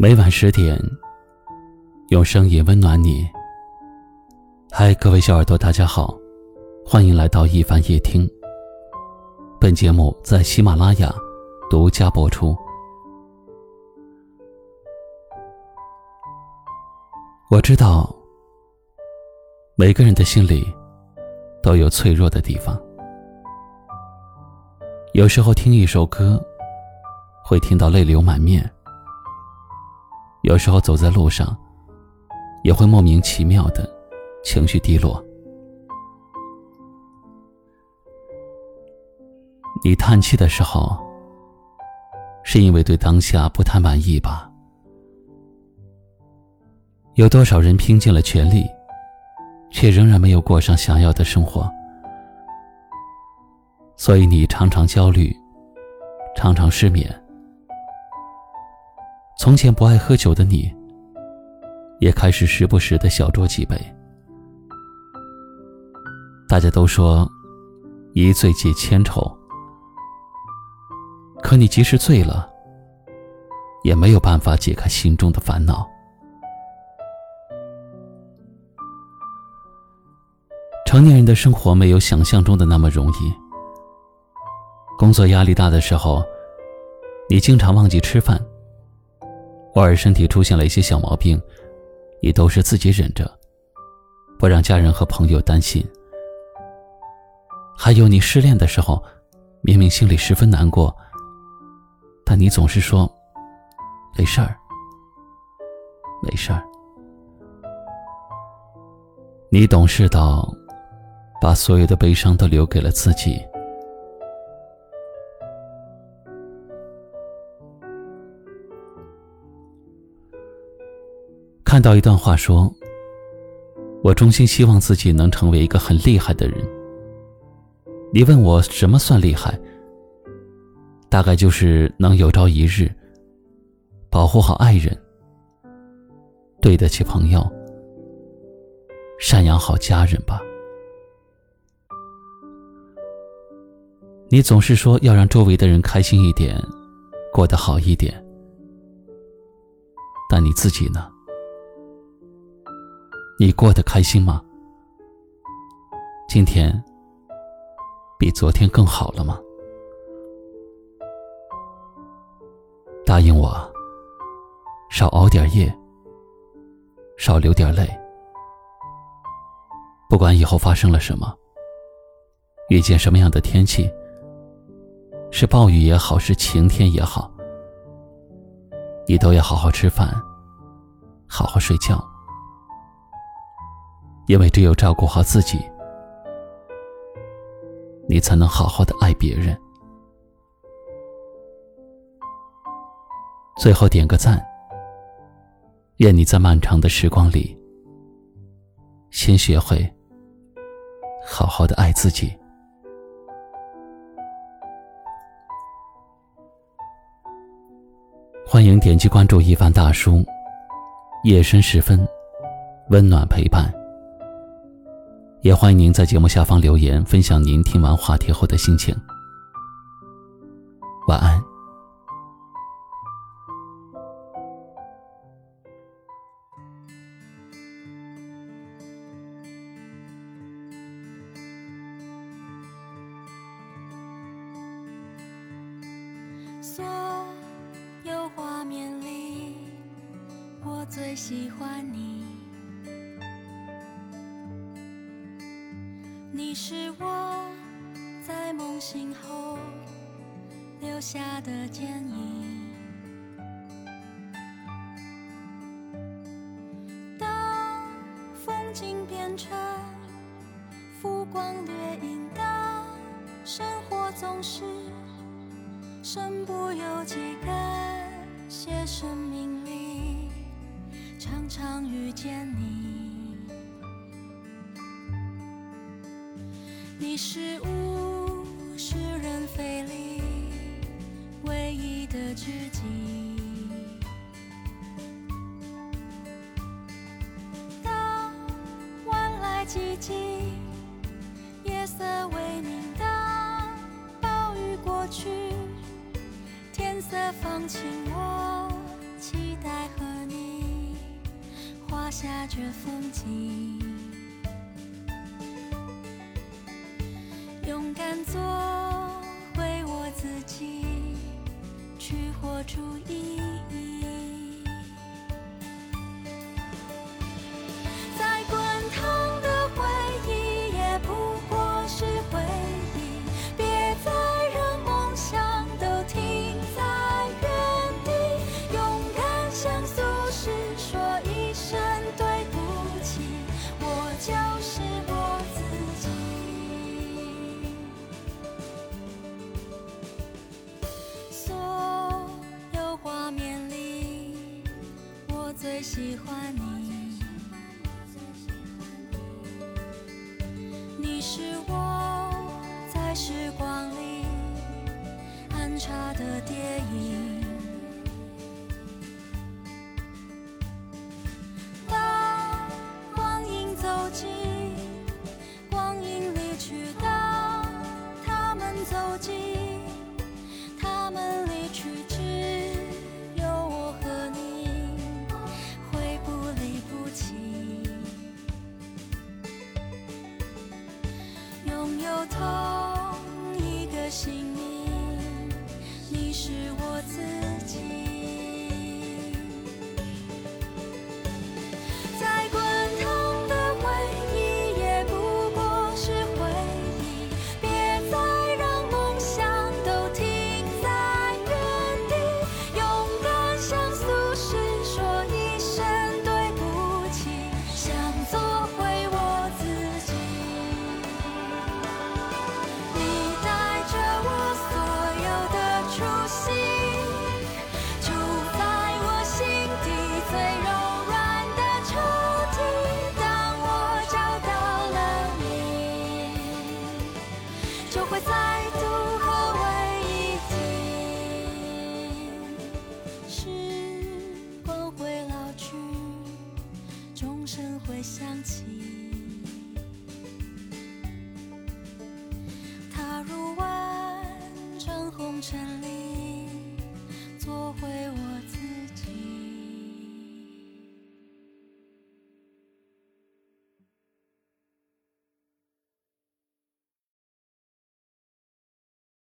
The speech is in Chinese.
每晚十点，用声音温暖你。嗨，各位小耳朵，大家好，欢迎来到一凡夜听。本节目在喜马拉雅独家播出。我知道，每个人的心里都有脆弱的地方。有时候听一首歌，会听到泪流满面。有时候走在路上，也会莫名其妙的情绪低落。你叹气的时候，是因为对当下不太满意吧？有多少人拼尽了全力，却仍然没有过上想要的生活？所以你常常焦虑，常常失眠。从前不爱喝酒的你，也开始时不时的小酌几杯。大家都说，一醉解千愁，可你即使醉了，也没有办法解开心中的烦恼。成年人的生活没有想象中的那么容易。工作压力大的时候，你经常忘记吃饭。偶尔身体出现了一些小毛病，也都是自己忍着，不让家人和朋友担心。还有你失恋的时候，明明心里十分难过，但你总是说没事儿，没事儿。你懂事到把所有的悲伤都留给了自己。看到一段话说：“我衷心希望自己能成为一个很厉害的人。你问我什么算厉害？大概就是能有朝一日保护好爱人，对得起朋友，赡养好家人吧。你总是说要让周围的人开心一点，过得好一点，但你自己呢？”你过得开心吗？今天比昨天更好了吗？答应我，少熬点夜，少流点泪。不管以后发生了什么，遇见什么样的天气，是暴雨也好，是晴天也好，你都要好好吃饭，好好睡觉。因为只有照顾好自己，你才能好好的爱别人。最后点个赞，愿你在漫长的时光里，先学会好好的爱自己。欢迎点击关注一凡大叔，夜深时分，温暖陪伴。也欢迎您在节目下方留言，分享您听完话题后的心情。晚安。所有画面里，我最喜欢你。你是我在梦醒后留下的剪影。当风景变成浮光掠影，当生活总是身不由己，感谢生命里常常遇见你。你是物是人非里唯一的知己。当万籁寂静，夜色微明，当暴雨过去，天色放晴，我期待和你画下这风景。勇敢做回我自己去活出意义。喜欢你。你是我在时光里安插的电影。你是我自己。声回响起，踏入万丈红尘里，做回我自己。